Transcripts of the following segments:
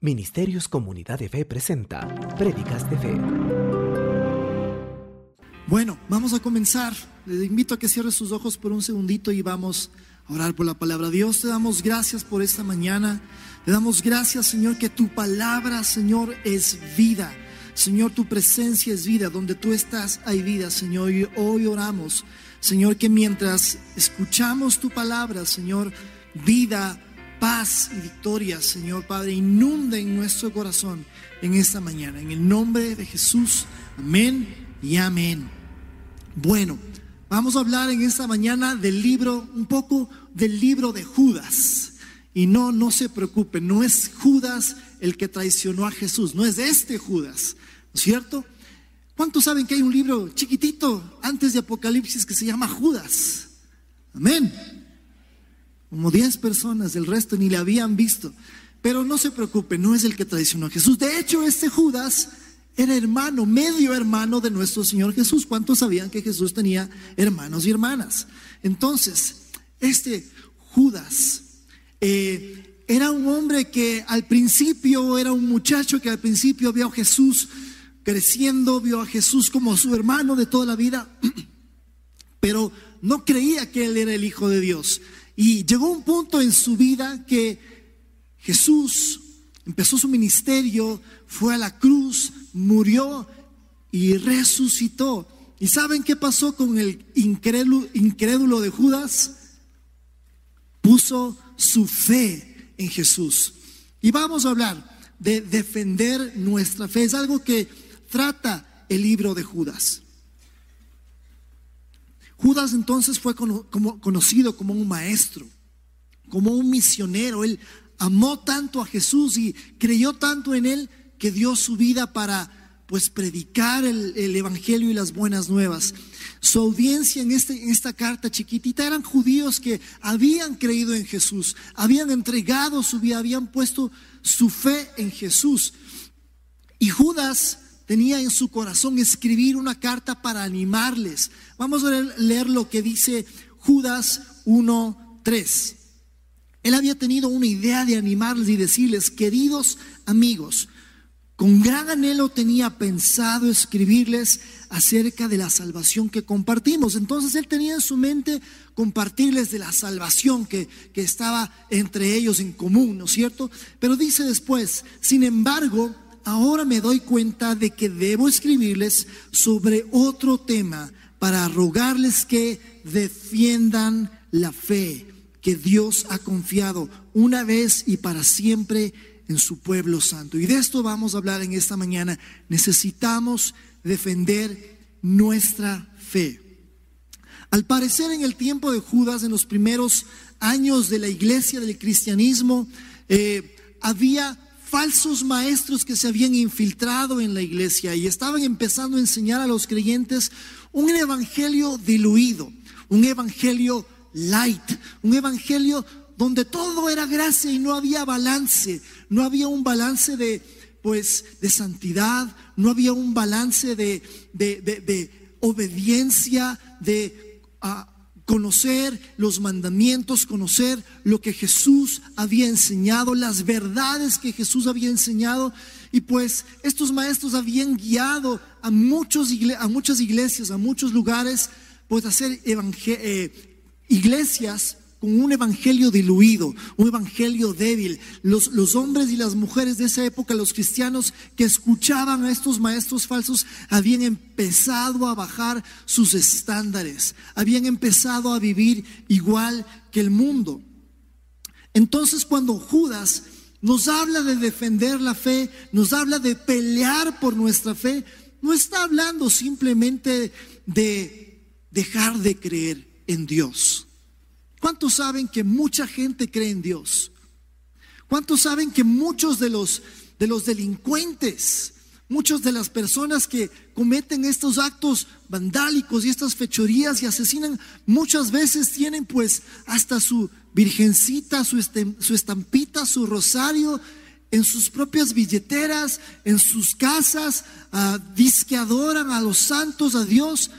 Ministerios Comunidad de Fe presenta Prédicas de Fe. Bueno, vamos a comenzar. Le invito a que cierre sus ojos por un segundito y vamos a orar por la palabra. Dios, te damos gracias por esta mañana. Te damos gracias, Señor, que tu palabra, Señor, es vida. Señor, tu presencia es vida. Donde tú estás hay vida, Señor. Y hoy oramos, Señor, que mientras escuchamos tu palabra, Señor, vida paz y victoria, Señor Padre, inunde en nuestro corazón en esta mañana. En el nombre de Jesús, amén y amén. Bueno, vamos a hablar en esta mañana del libro, un poco del libro de Judas. Y no, no se preocupen, no es Judas el que traicionó a Jesús, no es este Judas, ¿no es cierto? ¿Cuántos saben que hay un libro chiquitito antes de Apocalipsis que se llama Judas? Amén como 10 personas, el resto ni le habían visto. Pero no se preocupe, no es el que traicionó a Jesús. De hecho, este Judas era hermano, medio hermano de nuestro Señor Jesús. ¿Cuántos sabían que Jesús tenía hermanos y hermanas? Entonces, este Judas eh, era un hombre que al principio era un muchacho que al principio vio a Jesús creciendo, vio a Jesús como su hermano de toda la vida, pero no creía que él era el Hijo de Dios. Y llegó un punto en su vida que Jesús empezó su ministerio, fue a la cruz, murió y resucitó. ¿Y saben qué pasó con el incrédulo, de Judas? Puso su fe en Jesús. Y vamos a hablar de defender nuestra fe. Es algo que trata el libro de Judas. Judas entonces fue conocido como un maestro, como un misionero. Él amó tanto a Jesús y creyó tanto en él que dio su vida para pues predicar el, evangelio y las buenas nuevas. Su audiencia en, este, en esta carta chiquitita eran judíos que habían creído en Jesús, habían entregado su vida, habían puesto su fe en Jesús. Y Judas tenía en su corazón escribir una carta para animarles. Vamos a leer lo que dice Judas 1.3. Él había tenido una idea de animarles y decirles, queridos amigos, con gran anhelo tenía pensado escribirles acerca de la salvación que compartimos. Entonces él tenía en su mente compartirles de la salvación que, que estaba entre ellos en común, ¿no es cierto? Pero dice después, sin embargo, ahora me doy cuenta de que debo escribirles sobre otro tema para rogarles que defiendan la fe que Dios ha confiado una vez y para siempre en su pueblo santo. Y de esto vamos a hablar en esta mañana. Necesitamos defender nuestra fe. Al parecer en el tiempo de Judas, en los primeros años de la iglesia del cristianismo, eh, había falsos maestros que se habían infiltrado en la iglesia y estaban empezando a enseñar a los creyentes un evangelio diluido, un evangelio light, un evangelio donde todo era gracia y no había balance, no había un balance de pues de santidad, no había un balance de, de, obediencia, de ah, conocer los mandamientos, conocer lo que Jesús había enseñado, las verdades que Jesús había enseñado. Y pues estos maestros habían guiado a, muchos, a muchas iglesias, a muchos lugares, pues a hacer eh, iglesias con un evangelio diluido, un evangelio débil. Los, hombres y las mujeres de esa época, los cristianos que escuchaban a estos maestros falsos, habían empezado a bajar sus estándares, habían empezado a vivir igual que el mundo. Entonces cuando Judas nos habla de defender la fe, nos habla de pelear por nuestra fe, no está hablando simplemente de dejar de creer en Dios ¿Cuántos saben que mucha gente cree en Dios? ¿Cuántos saben que muchos de los, de los delincuentes, muchas de las personas que cometen estos actos vandálicos y estas fechorías y asesinan, muchas veces tienen pues hasta su virgencita, su, estampita, su rosario en sus propias billeteras, en sus casas, uh, que adoran a los santos, a Dios.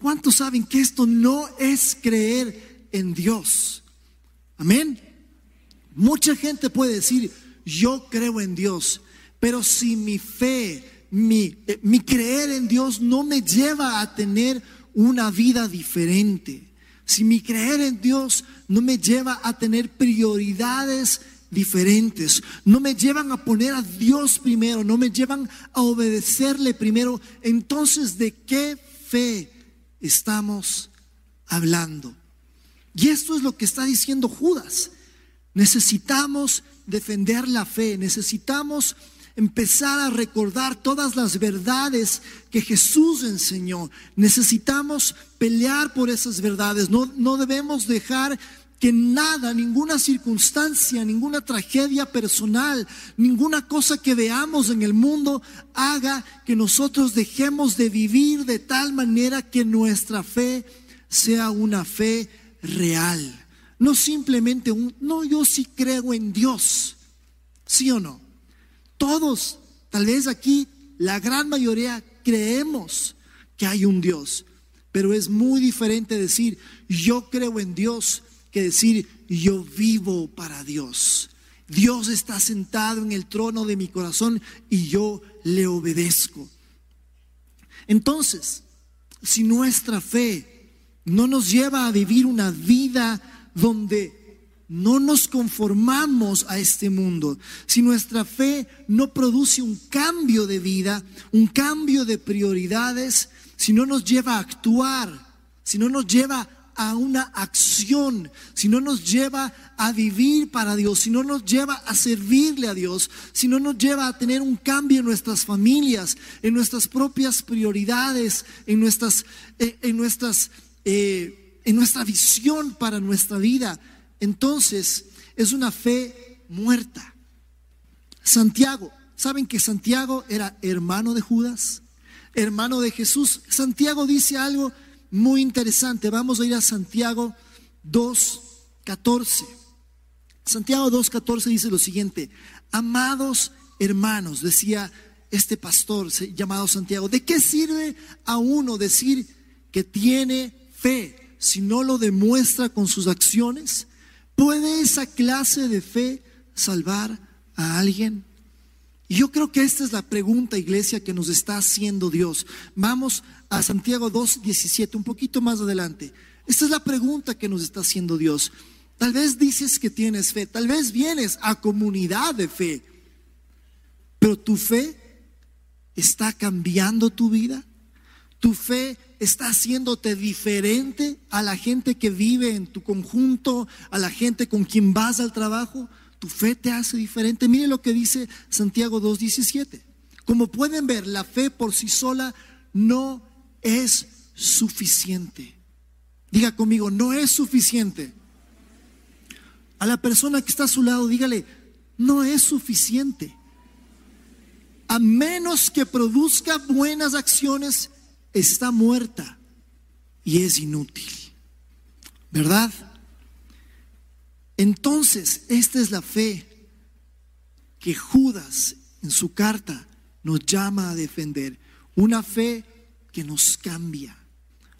¿Cuántos saben que esto no es creer en Dios. Amén. Mucha gente puede decir, yo creo en Dios, pero si mi fe, mi, eh, mi creer en Dios no me lleva a tener una vida diferente, si mi creer en Dios no me lleva a tener prioridades diferentes, no me llevan a poner a Dios primero, no me llevan a obedecerle primero, entonces ¿de qué fe estamos hablando? Y esto es lo que está diciendo Judas. Necesitamos defender la fe, necesitamos empezar a recordar todas las verdades que Jesús enseñó. Necesitamos pelear por esas verdades. No, no debemos dejar que nada, ninguna circunstancia, ninguna tragedia personal, ninguna cosa que veamos en el mundo haga que nosotros dejemos de vivir de tal manera que nuestra fe sea una fe real. No simplemente un, no, yo sí creo en Dios. ¿Sí o no? Todos, tal vez aquí, la gran mayoría creemos que hay un Dios, pero es muy diferente decir yo creo en Dios que decir yo vivo para Dios. Dios está sentado en el trono de mi corazón y yo le obedezco. Entonces, si nuestra fe no nos lleva a vivir una vida donde no nos conformamos a este mundo, si nuestra fe no produce un cambio de vida, un cambio de prioridades, si no nos lleva a actuar, si no nos lleva a una acción, si no nos lleva a vivir para Dios, si no nos lleva a servirle a Dios, si no nos lleva a tener un cambio en nuestras familias, en nuestras propias prioridades, en nuestras, eh, en nuestras, eh, en nuestra visión para nuestra vida, entonces es una fe muerta. Santiago, ¿saben que Santiago era hermano de Judas? Hermano de Jesús. Santiago dice algo muy interesante. Vamos a ir a Santiago 2.14. Santiago 2.14 dice lo siguiente, amados hermanos, decía este pastor llamado Santiago, ¿de qué sirve a uno decir que tiene fe si no lo demuestra con sus acciones? ¿Puede esa clase de fe salvar a alguien? Y yo creo que esta es la pregunta, iglesia, que nos está haciendo Dios. Vamos a Santiago 2.17, un poquito más adelante. Esta es la pregunta que nos está haciendo Dios. Tal vez dices que tienes fe, tal vez vienes a comunidad de fe, pero tu fe está cambiando tu vida. Tu fe está haciéndote diferente a la gente que vive en tu conjunto, a la gente con quien vas al trabajo. Tu fe te hace diferente. Mire lo que dice Santiago 2.17. Como pueden ver, la fe por sí sola no es suficiente. Diga conmigo, no es suficiente. A la persona que está a su lado, dígale, no es suficiente. A menos que produzca buenas acciones, está muerta y es inútil. ¿Verdad? Entonces, esta es la fe que Judas en su carta nos llama a defender. Una fe que nos cambia.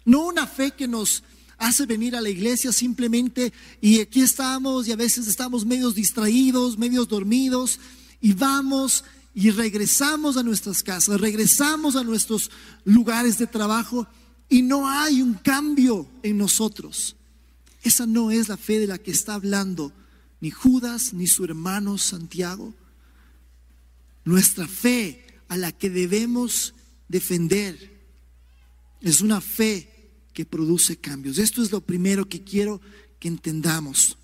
No una fe que nos hace venir a la iglesia simplemente y aquí estamos y a veces estamos medios distraídos, medios dormidos y vamos y regresamos a nuestras casas, regresamos a nuestros lugares de trabajo y no hay un cambio en nosotros. Esa no es la fe de la que está hablando ni Judas ni su hermano Santiago. Nuestra fe a la que debemos defender es una fe que produce cambios. Esto es lo primero que quiero que entendamos.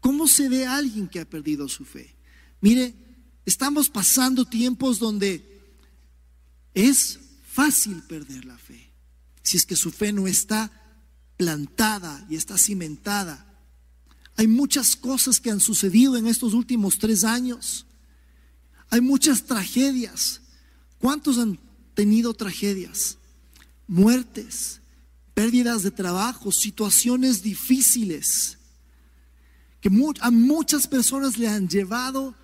¿Cómo se ve alguien que ha perdido su fe? Mire, Estamos pasando tiempos donde es fácil perder la fe. Si es que su fe no está plantada y está cimentada. Hay muchas cosas que han sucedido en estos últimos tres años. Hay muchas tragedias. ¿Cuántos han tenido tragedias? Muertes, pérdidas de trabajo, situaciones difíciles que a muchas personas le han llevado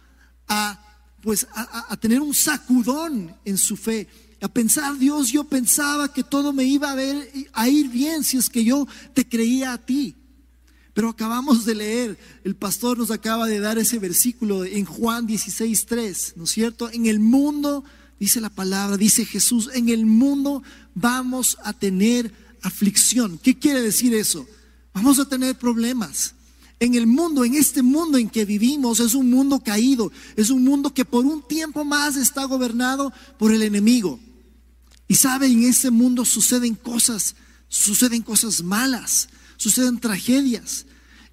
a pues a, tener un sacudón en su fe, a pensar, Dios, yo pensaba que todo me iba a, ver, a ir bien si es que yo te creía a ti. Pero acabamos de leer, el pastor nos acaba de dar ese versículo en Juan 16:3, ¿no es cierto? En el mundo, dice la palabra, dice Jesús, en el mundo vamos a tener aflicción. ¿Qué quiere decir eso? Vamos a tener problemas. En el mundo, en este mundo en que vivimos, es un mundo caído, es un mundo que por un tiempo más está gobernado por el enemigo. Y sabe, en ese mundo suceden cosas, suceden cosas malas, suceden tragedias.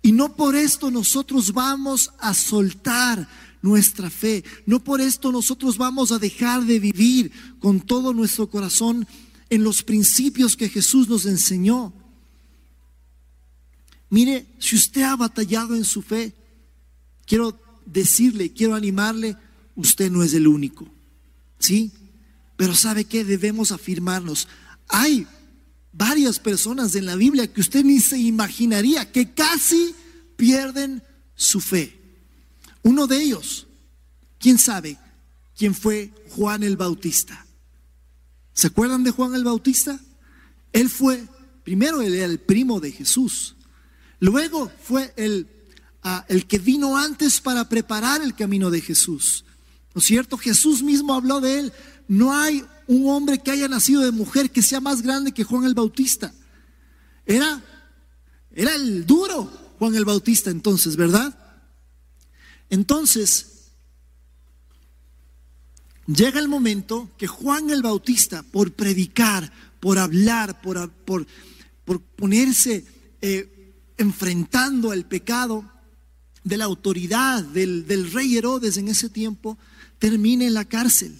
Y no por esto nosotros vamos a soltar nuestra fe. No por esto nosotros vamos a dejar de vivir con todo nuestro corazón en los principios que Jesús nos enseñó. Mire, si usted ha batallado en su fe, quiero decirle, quiero animarle, usted no es el único. ¿Sí? Pero ¿sabe qué? Debemos afirmarnos. Hay varias personas en la Biblia que usted ni se imaginaría que casi pierden su fe. Uno de ellos, ¿quién sabe quién fue Juan el Bautista? ¿Se acuerdan de Juan el Bautista? Él fue, primero él era el primo de Jesús. Luego fue el, ah, el que vino antes para preparar el camino de Jesús. ¿No es cierto? Jesús mismo habló de él. No hay un hombre que haya nacido de mujer que sea más grande que Juan el Bautista. Era, era el duro Juan el Bautista entonces, ¿verdad? Entonces, llega el momento que Juan el Bautista, por predicar, por hablar, por, por, ponerse eh, enfrentando el pecado de la autoridad del, del rey Herodes en ese tiempo, termina en la cárcel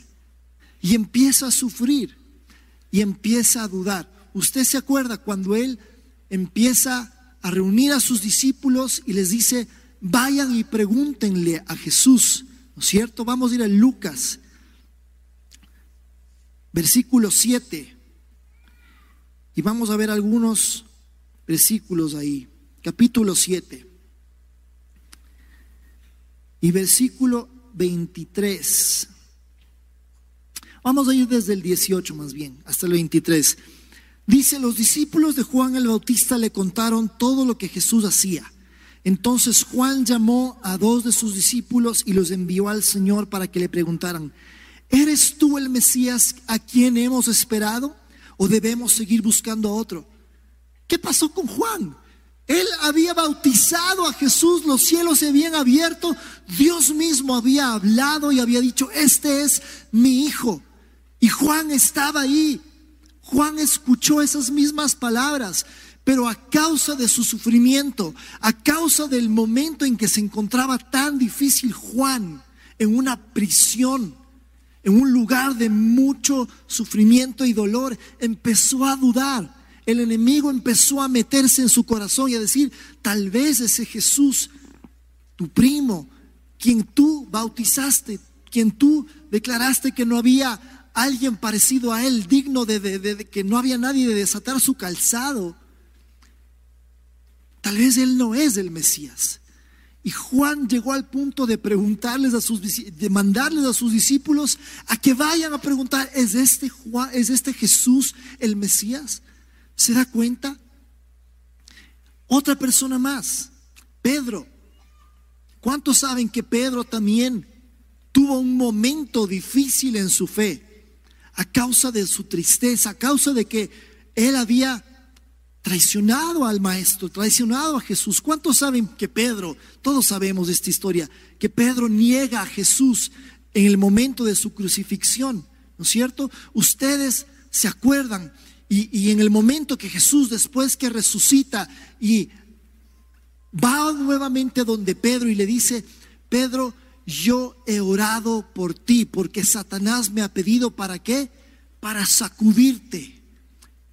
y empieza a sufrir y empieza a dudar. Usted se acuerda cuando él empieza a reunir a sus discípulos y les dice, vayan y pregúntenle a Jesús, ¿no es cierto? Vamos a ir a Lucas, versículo 7, y vamos a ver algunos versículos ahí capítulo 7 y versículo 23. Vamos a ir desde el 18 más bien, hasta el 23. Dice, los discípulos de Juan el Bautista le contaron todo lo que Jesús hacía. Entonces Juan llamó a dos de sus discípulos y los envió al Señor para que le preguntaran, ¿eres tú el Mesías a quien hemos esperado o debemos seguir buscando a otro? ¿Qué pasó con Juan? Él había bautizado a Jesús, los cielos se habían abierto, Dios mismo había hablado y había dicho, este es mi hijo. Y Juan estaba ahí. Juan escuchó esas mismas palabras, pero a causa de su sufrimiento, a causa del momento en que se encontraba tan difícil Juan en una prisión, en un lugar de mucho sufrimiento y dolor, empezó a dudar el enemigo empezó a meterse en su corazón y a decir, tal vez ese Jesús, tu primo, quien tú bautizaste, quien tú declaraste que no había alguien parecido a él, digno de, que no había nadie de desatar su calzado, tal vez él no es el Mesías. Y Juan llegó al punto de preguntarles a sus de mandarles a sus discípulos a que vayan a preguntar, ¿es este Juan, es este Jesús el Mesías? ¿Se da cuenta? Otra persona más, Pedro. ¿Cuántos saben que Pedro también tuvo un momento difícil en su fe a causa de su tristeza, a causa de que él había traicionado al maestro, traicionado a Jesús. ¿Cuántos saben que Pedro, todos sabemos esta historia, que Pedro niega a Jesús en el momento de su crucifixión? ¿No es cierto? Ustedes se acuerdan y, en el momento que Jesús, después que resucita y va nuevamente donde Pedro y le dice, Pedro, yo he orado por ti porque Satanás me ha pedido para qué? Para sacudirte.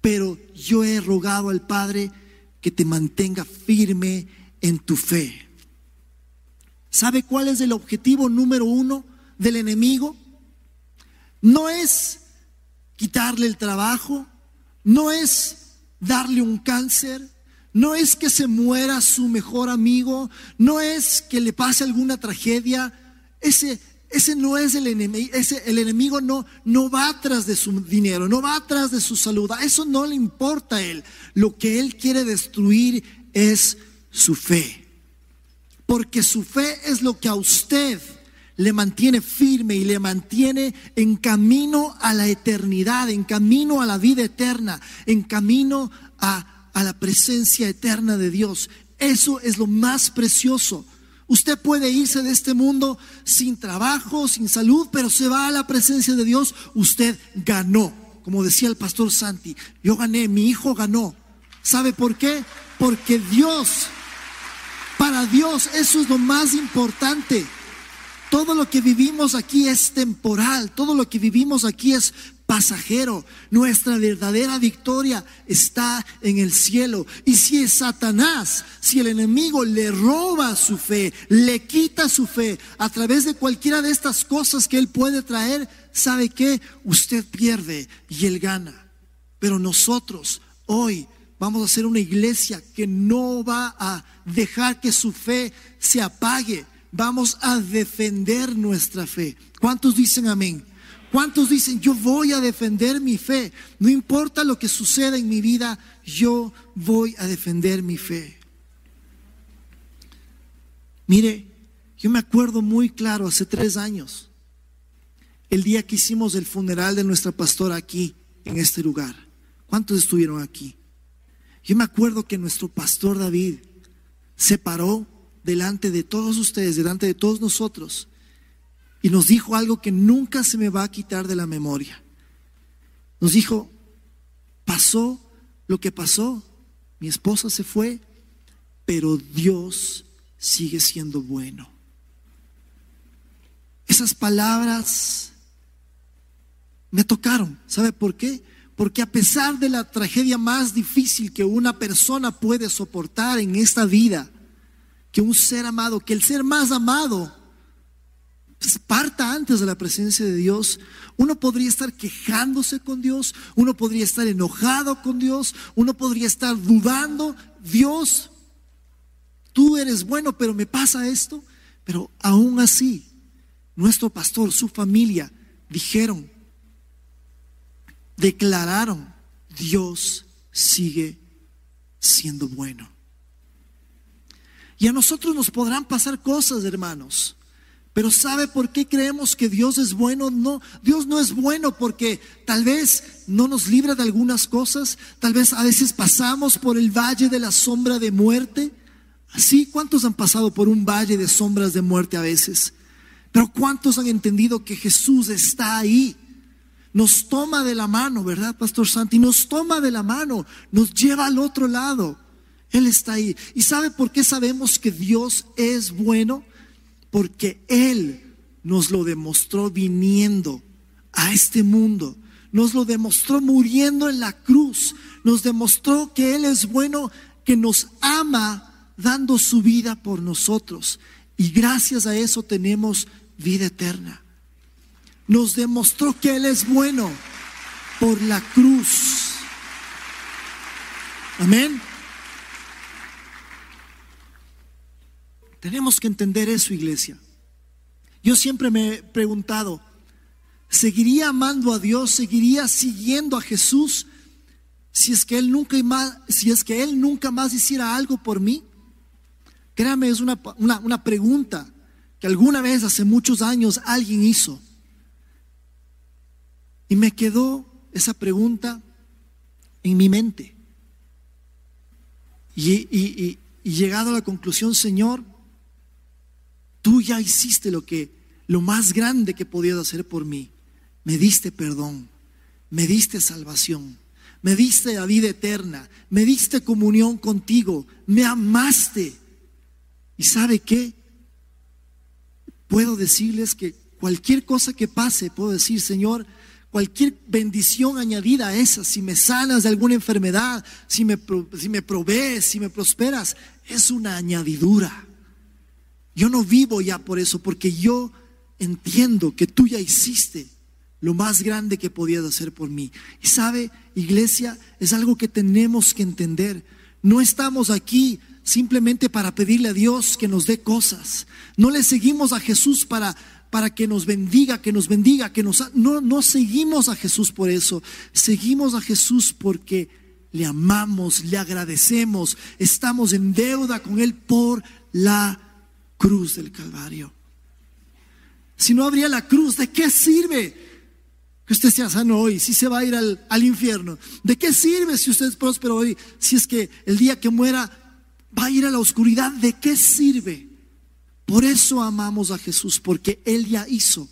Pero yo he rogado al Padre que te mantenga firme en tu fe. ¿Sabe cuál es el objetivo número uno del enemigo? No es quitarle el trabajo, no es darle un cáncer, no es que se muera su mejor amigo, no es que le pase alguna tragedia. Ese, ese no es el enemigo, ese, el enemigo no, no va atrás de su dinero, no va atrás de su salud, a eso no le importa a él. Lo que él quiere destruir es su fe. Porque su fe es lo que a usted le mantiene firme y le mantiene en camino a la eternidad, en camino a la vida eterna, en camino a, a la presencia eterna de Dios. Eso es lo más precioso. Usted puede irse de este mundo sin trabajo, sin salud, pero se va a la presencia de Dios. Usted ganó, como decía el pastor Santi. Yo gané, mi hijo ganó. ¿Sabe por qué? Porque Dios, para Dios eso es lo más importante. Todo lo que vivimos aquí es temporal, todo lo que vivimos aquí es pasajero. Nuestra verdadera victoria está en el cielo. Y si es Satanás, si el enemigo le roba su fe, le quita su fe a través de cualquiera de estas cosas que él puede traer, ¿sabe qué? Usted pierde y él gana. Pero nosotros hoy vamos a ser una iglesia que no va a dejar que su fe se apague vamos a defender nuestra fe. ¿Cuántos dicen amén? ¿Cuántos dicen, yo voy a defender mi fe? No importa lo que suceda en mi vida, yo voy a defender mi fe. Mire, yo me acuerdo muy claro, hace tres años, el día que hicimos el funeral de nuestra pastora aquí, en este lugar. ¿Cuántos estuvieron aquí? Yo me acuerdo que nuestro pastor David se paró delante de todos ustedes, delante de todos nosotros, y nos dijo algo que nunca se me va a quitar de la memoria. Nos dijo, pasó lo que pasó, mi esposa se fue, pero Dios sigue siendo bueno. Esas palabras me tocaron. ¿Sabe por qué? Porque a pesar de la tragedia más difícil que una persona puede soportar en esta vida, que un ser amado, que el ser más amado parta antes de la presencia de Dios. Uno podría estar quejándose con Dios, uno podría estar enojado con Dios, uno podría estar dudando, Dios, tú eres bueno, pero me pasa esto. Pero aún así, nuestro pastor, su familia, dijeron, declararon, Dios sigue siendo bueno. Y a nosotros nos podrán pasar cosas, hermanos. Pero ¿sabe por qué creemos que Dios es bueno? No, Dios no es bueno porque tal vez no nos libra de algunas cosas, tal vez a veces pasamos por el valle de la sombra de muerte. Así, ¿cuántos han pasado por un valle de sombras de muerte a veces? Pero ¿cuántos han entendido que Jesús está ahí? Nos toma de la mano, ¿verdad, Pastor Santi? Nos toma de la mano, nos lleva al otro lado. Él está ahí. ¿Y sabe por qué sabemos que Dios es bueno? Porque Él nos lo demostró viniendo a este mundo. Nos lo demostró muriendo en la cruz. Nos demostró que Él es bueno, que nos ama dando su vida por nosotros. Y gracias a eso tenemos vida eterna. Nos demostró que Él es bueno por la cruz. Amén. Tenemos que entender eso, iglesia. Yo siempre me he preguntado, ¿seguiría amando a Dios? ¿Seguiría siguiendo a Jesús si es que Él nunca más, si es que Él nunca más hiciera algo por mí? Créame, es una, una pregunta que alguna vez hace muchos años alguien hizo. Y me quedó esa pregunta en mi mente. Y, y, y, llegado a la conclusión, Señor, Ya hiciste lo que lo más grande que podías hacer por mí. Me diste perdón, me diste salvación, me diste la vida eterna, me diste comunión contigo, me amaste. ¿Y sabe qué? Puedo decirles que cualquier cosa que pase, puedo decir, Señor, cualquier bendición añadida a esa, si me sanas de alguna enfermedad, si me, si me provees, si me prosperas, es una añadidura. Yo no vivo ya por eso, porque yo entiendo que tú ya hiciste lo más grande que podías hacer por mí. Y sabe, iglesia, es algo que tenemos que entender. No estamos aquí simplemente para pedirle a Dios que nos dé cosas. No le seguimos a Jesús para para que nos bendiga, que nos bendiga, que nos no no seguimos a Jesús por eso. Seguimos a Jesús porque le amamos, le agradecemos, estamos en deuda con Él por la cruz del Calvario. Si no habría la cruz, ¿de qué sirve que usted sea sano hoy? Si se va a ir al, al infierno. ¿De qué sirve si usted es próspero hoy? Si es que el día que muera va a ir a la oscuridad, ¿de qué sirve? Por eso amamos a Jesús, porque Él ya hizo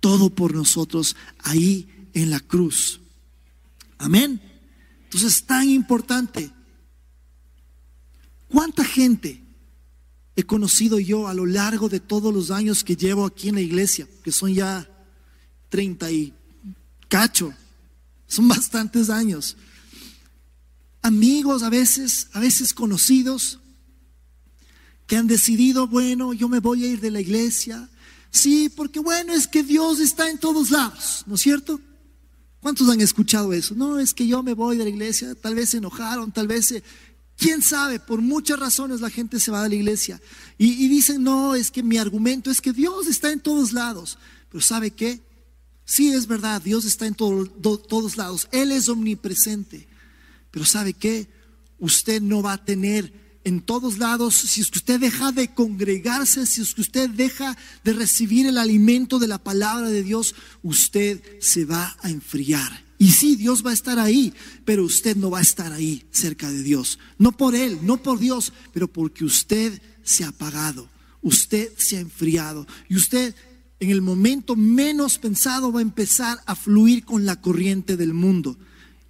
todo por nosotros ahí en la cruz. Amén. Entonces es tan importante. ¿Cuánta gente he conocido yo a lo largo de todos los años que llevo aquí en la iglesia? Que son ya 30 y cacho. Son bastantes años. Amigos a veces, a veces conocidos, que han decidido, bueno, yo me voy a ir de la iglesia. Sí, porque bueno, es que Dios está en todos lados, ¿no es cierto? ¿Cuántos han escuchado eso? No, es que yo me voy de la iglesia, tal vez se enojaron, tal vez se... ¿Quién sabe? Por muchas razones la gente se va de la iglesia y, dicen, no, es que mi argumento es que Dios está en todos lados. Pero ¿sabe qué? Sí, es verdad, Dios está en todos lados, Él es omnipresente. Pero ¿sabe qué? Usted no va a tener en todos lados, si es que usted deja de congregarse, si es que usted deja de recibir el alimento de la palabra de Dios, usted se va a enfriar. Y sí, Dios va a estar ahí, pero usted no va a estar ahí cerca de Dios. No por Él, no por Dios, pero porque usted se ha apagado, usted se ha enfriado. Y usted en el momento menos pensado va a empezar a fluir con la corriente del mundo.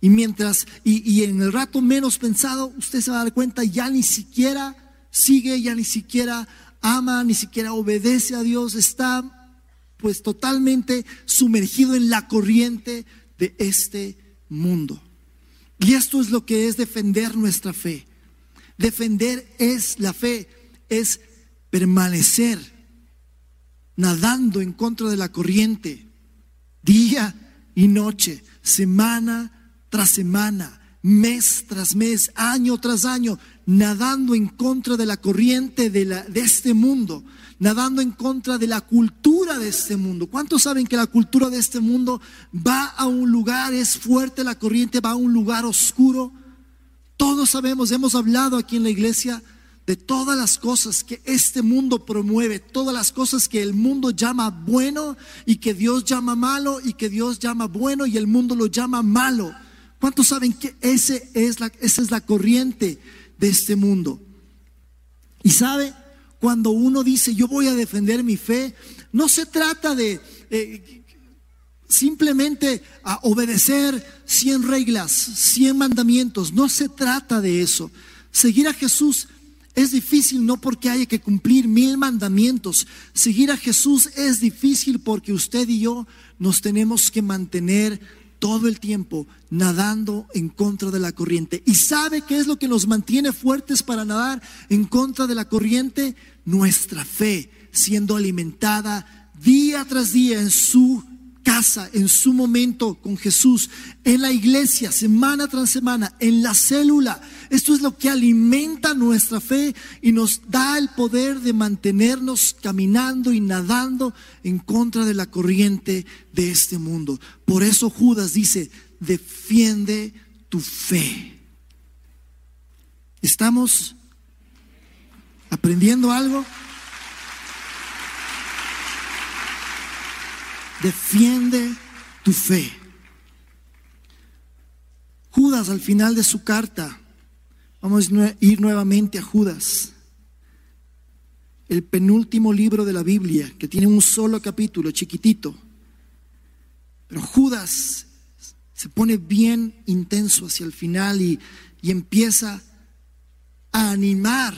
Y mientras, y, en el rato menos pensado, usted se va a dar cuenta, ya ni siquiera sigue, ya ni siquiera ama, ni siquiera obedece a Dios, está pues totalmente sumergido en la corriente de este mundo. Y esto es lo que es defender nuestra fe. Defender es la fe, es permanecer nadando en contra de la corriente, día y noche, semana tras semana, mes tras mes, año tras año, nadando en contra de la corriente de, la, de este mundo, nadando en contra de la cultura de este mundo. ¿Cuántos saben que la cultura de este mundo va a un lugar, es fuerte la corriente, va a un lugar oscuro? Todos sabemos, hemos hablado aquí en la iglesia de todas las cosas que este mundo promueve, todas las cosas que el mundo llama bueno y que Dios llama malo y que Dios llama bueno y el mundo lo llama malo. ¿Cuántos saben que ese es la, esa es la corriente de este mundo? Y sabe, cuando uno dice yo voy a defender mi fe, no se trata de eh, simplemente obedecer 100 reglas, 100 mandamientos, no se trata de eso. Seguir a Jesús es difícil no porque haya que cumplir mil mandamientos. Seguir a Jesús es difícil porque usted y yo nos tenemos que mantener todo el tiempo nadando en contra de la corriente. ¿Y sabe qué es lo que nos mantiene fuertes para nadar en contra de la corriente? Nuestra fe siendo alimentada día tras día en su casa, en su momento con Jesús, en la iglesia, semana tras semana, en la célula. Esto es lo que alimenta nuestra fe y nos da el poder de mantenernos caminando y nadando en contra de la corriente de este mundo. Por eso Judas dice, defiende tu fe. ¿Estamos aprendiendo algo? Defiende tu fe. Judas al final de su carta, vamos a ir nuevamente a Judas, el penúltimo libro de la Biblia, que tiene un solo capítulo, chiquitito. Pero Judas se pone bien intenso hacia el final y, y empieza a animar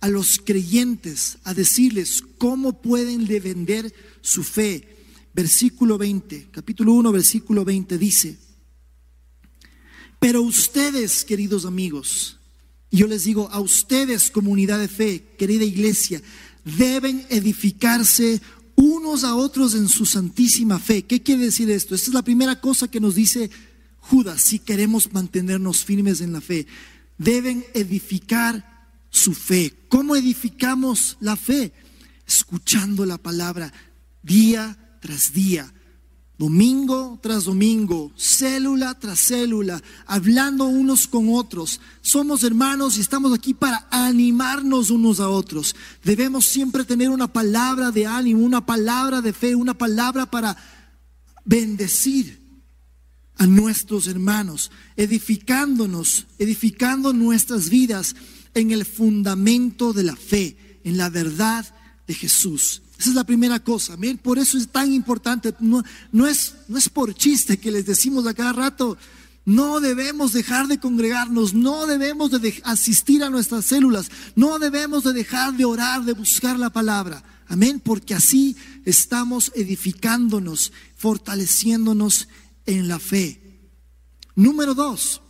a los creyentes, a decirles cómo pueden vender su fe versículo 20, capítulo 1, versículo 20 dice, pero ustedes, queridos amigos, yo les digo a ustedes, comunidad de fe, querida iglesia, deben edificarse unos a otros en su santísima fe. ¿Qué quiere decir esto? Esta es la primera cosa que nos dice Judas si queremos mantenernos firmes en la fe. Deben edificar su fe. ¿Cómo edificamos la fe? Escuchando la palabra día tras día, domingo tras domingo, célula tras célula, hablando unos con otros. Somos hermanos y estamos aquí para animarnos unos a otros. Debemos siempre tener una palabra de ánimo, una palabra de fe, una palabra para bendecir a nuestros hermanos, edificándonos, edificando nuestras vidas en el fundamento de la fe, en la verdad de Jesús. Esa es la primera cosa. Por eso es tan importante. No, no, es, no es por chiste que les decimos a cada rato, no debemos dejar de congregarnos, no debemos de asistir a nuestras células, no debemos de dejar de orar, de buscar la palabra. Amén, porque así estamos edificándonos, fortaleciéndonos en la fe. Número dos,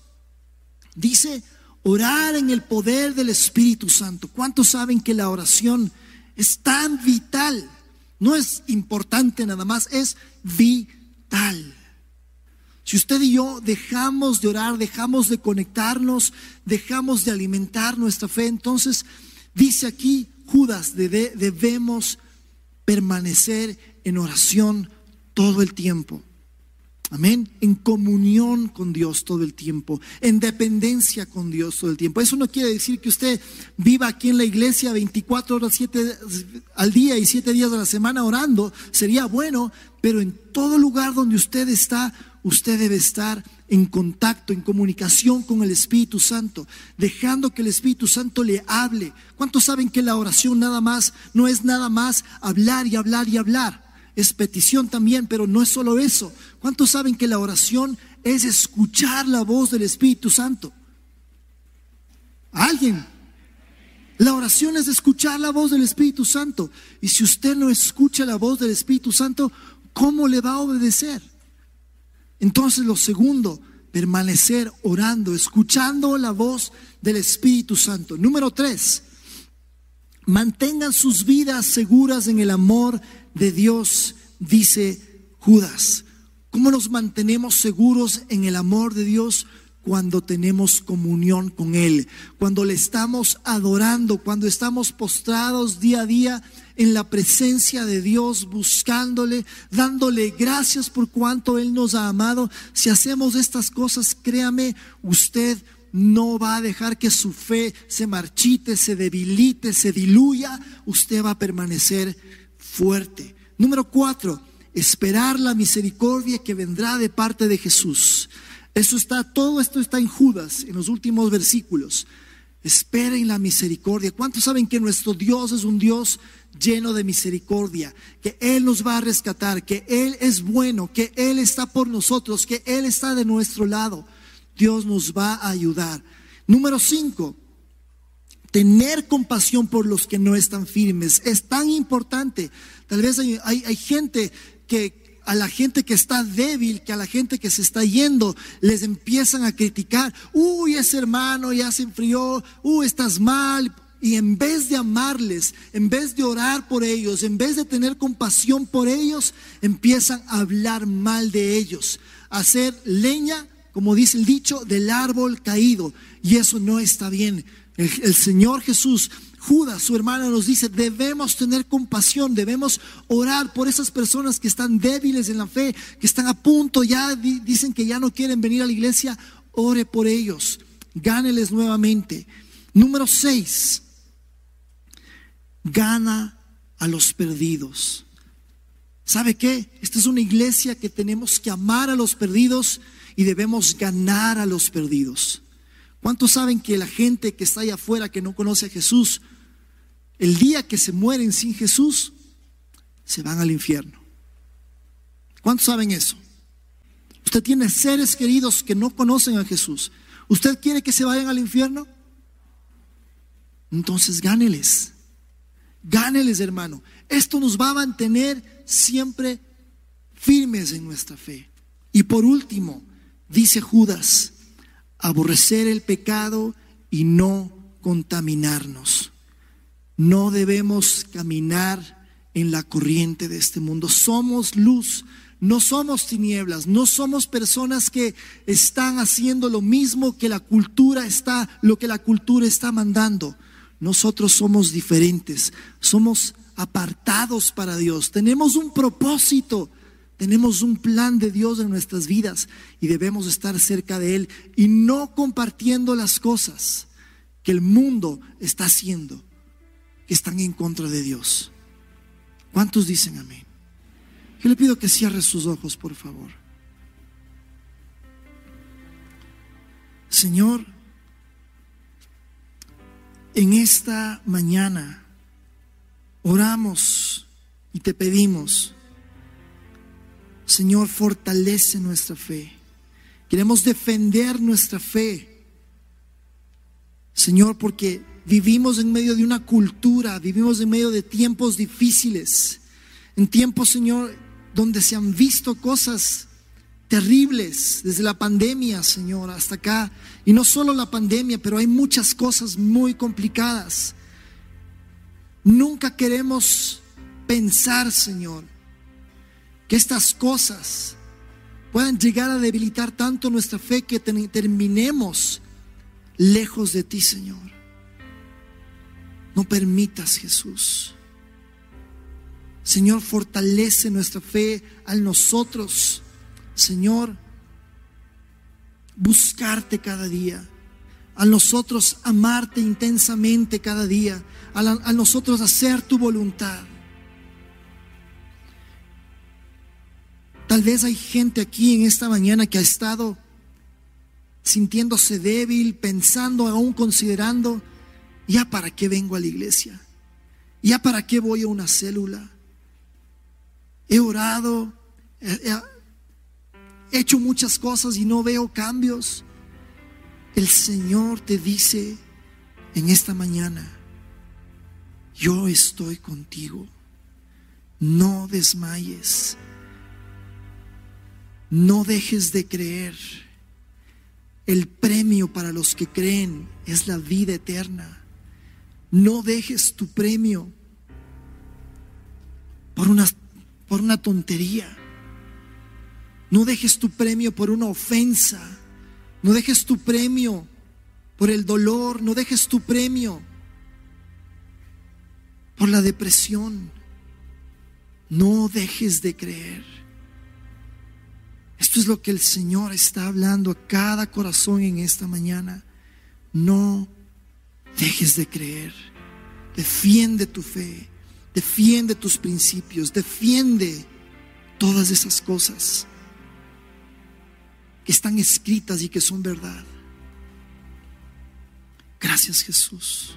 dice orar en el poder del Espíritu Santo. ¿Cuántos saben que la oración es tan vital. No es importante nada más, es vital. Si usted y yo dejamos de orar, dejamos de conectarnos, dejamos de alimentar nuestra fe, entonces dice aquí Judas, debemos permanecer en oración todo el tiempo. Amén. En comunión con Dios todo el tiempo, en dependencia con Dios todo el tiempo. Eso no quiere decir que usted viva aquí en la iglesia 24 horas 7 al día y 7 días de la semana orando. Sería bueno, pero en todo lugar donde usted está, usted debe estar en contacto, en comunicación con el Espíritu Santo, dejando que el Espíritu Santo le hable. ¿Cuántos saben que la oración nada más no es nada más hablar y hablar y hablar? Es petición también, pero no es solo eso. ¿Cuántos saben que la oración es escuchar la voz del Espíritu Santo? ¿Alguien? La oración es escuchar la voz del Espíritu Santo. Y si usted no escucha la voz del Espíritu Santo, ¿cómo le va a obedecer? Entonces lo segundo, permanecer orando, escuchando la voz del Espíritu Santo. Número tres, mantengan sus vidas seguras en el amor de Dios, dice Judas. ¿Cómo nos mantenemos seguros en el amor de Dios? Cuando tenemos comunión con Él, cuando le estamos adorando, cuando estamos postrados día a día en la presencia de Dios, buscándole, dándole gracias por cuanto Él nos ha amado. Si hacemos estas cosas, créame, usted no va a dejar que su fe se marchite, se debilite, se diluya. Usted va a permanecer fuerte. Número cuatro, esperar la misericordia que vendrá de parte de Jesús. Eso está, todo esto está en Judas, en los últimos versículos. Esperen la misericordia. ¿Cuántos saben que nuestro Dios es un Dios lleno de misericordia? Que Él nos va a rescatar, que Él es bueno, que Él está por nosotros, que Él está de nuestro lado. Dios nos va a ayudar. Número cinco, tener compasión por los que no están firmes. Es tan importante. Tal vez hay, gente que a la gente que está débil, que a la gente que se está yendo, les empiezan a criticar. Uy, ese hermano ya se enfrió. Uy, estás mal. Y en vez de amarles, en vez de orar por ellos, en vez de tener compasión por ellos, empiezan a hablar mal de ellos, a hacer leña, como dice el dicho, del árbol caído. Y eso no está bien. El, Señor Jesús, Judas, su hermana, nos dice, debemos tener compasión, debemos orar por esas personas que están débiles en la fe, que están a punto, ya dicen que ya no quieren venir a la iglesia, ore por ellos, gáneles nuevamente. Número seis, gana a los perdidos. ¿Sabe qué? Esta es una iglesia que tenemos que amar a los perdidos y debemos ganar a los perdidos. ¿Cuántos saben que la gente que está allá afuera, que no conoce a Jesús, el día que se mueren sin Jesús, se van al infierno? ¿Cuántos saben eso? Usted tiene seres queridos que no conocen a Jesús. ¿Usted quiere que se vayan al infierno? Entonces gáneles. Gáneles, hermano. Esto nos va a mantener siempre firmes en nuestra fe. Y por último, dice Judas, aborrecer el pecado y no contaminarnos. No debemos caminar en la corriente de este mundo. Somos luz, no somos tinieblas, no somos personas que están haciendo lo mismo que la cultura está, lo que la cultura está mandando. Nosotros somos diferentes, somos apartados para Dios, tenemos un propósito Tenemos un plan de Dios en nuestras vidas y debemos estar cerca de Él y no compartiendo las cosas que el mundo está haciendo, que están en contra de Dios. ¿Cuántos dicen amén? Yo le pido que cierre sus ojos, por favor. Señor, en esta mañana oramos y te pedimos, Señor, fortalece nuestra fe. Queremos defender nuestra fe. Señor, porque vivimos en medio de una cultura, vivimos en medio de tiempos difíciles, en tiempos, Señor, donde se han visto cosas terribles desde la pandemia, Señor, hasta acá. Y no solo la pandemia, pero hay muchas cosas muy complicadas. Nunca queremos pensar, Señor, estas cosas puedan llegar a debilitar tanto nuestra fe que terminemos lejos de ti, Señor. No permitas, Jesús. Señor, fortalece nuestra fe al nosotros Señor, buscarte cada día, a nosotros amarte intensamente cada día, a, nosotros hacer tu voluntad. Tal vez hay gente aquí en esta mañana que ha estado sintiéndose débil, pensando, aún considerando, ya para qué vengo a la iglesia, ya para qué voy a una célula. He orado, he hecho muchas cosas y no veo cambios. El Señor te dice en esta mañana, yo estoy contigo. No desmayes. No dejes de creer. El premio para los que creen es la vida eterna. No dejes tu premio por una, por una tontería. No dejes tu premio por una ofensa. No dejes tu premio por el dolor. No dejes tu premio por la depresión. No dejes de creer. Esto es lo que el Señor está hablando a cada corazón en esta mañana. No dejes de creer. Defiende tu fe. Defiende tus principios. Defiende todas esas cosas que están escritas y que son verdad. Gracias Jesús.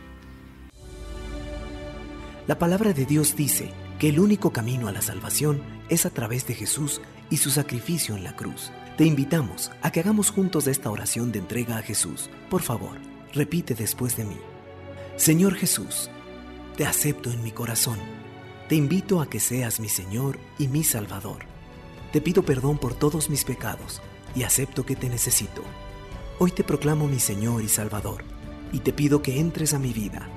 La palabra de Dios dice que el único camino a la salvación es a través de Jesús y su sacrificio en la cruz. Te invitamos a que hagamos juntos esta oración de entrega a Jesús. Por favor, repite después de mí. Señor Jesús, te acepto en mi corazón. Te invito a que seas mi Señor y mi Salvador. Te pido perdón por todos mis pecados y acepto que te necesito. Hoy te proclamo mi Señor y Salvador y te pido que entres a mi vida.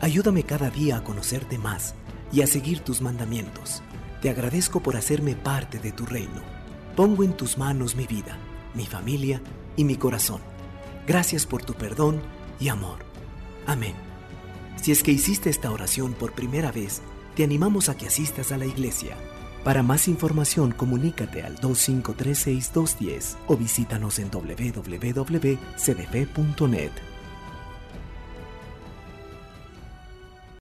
Ayúdame cada día a conocerte más y a seguir tus mandamientos. Te agradezco por hacerme parte de tu reino. Pongo en tus manos mi vida, mi familia y mi corazón. Gracias por tu perdón y amor. Amén. Si es que hiciste esta oración por primera vez, te animamos a que asistas a la iglesia para más información, comunícate al 2536210 o visítanos en www.cdf.net.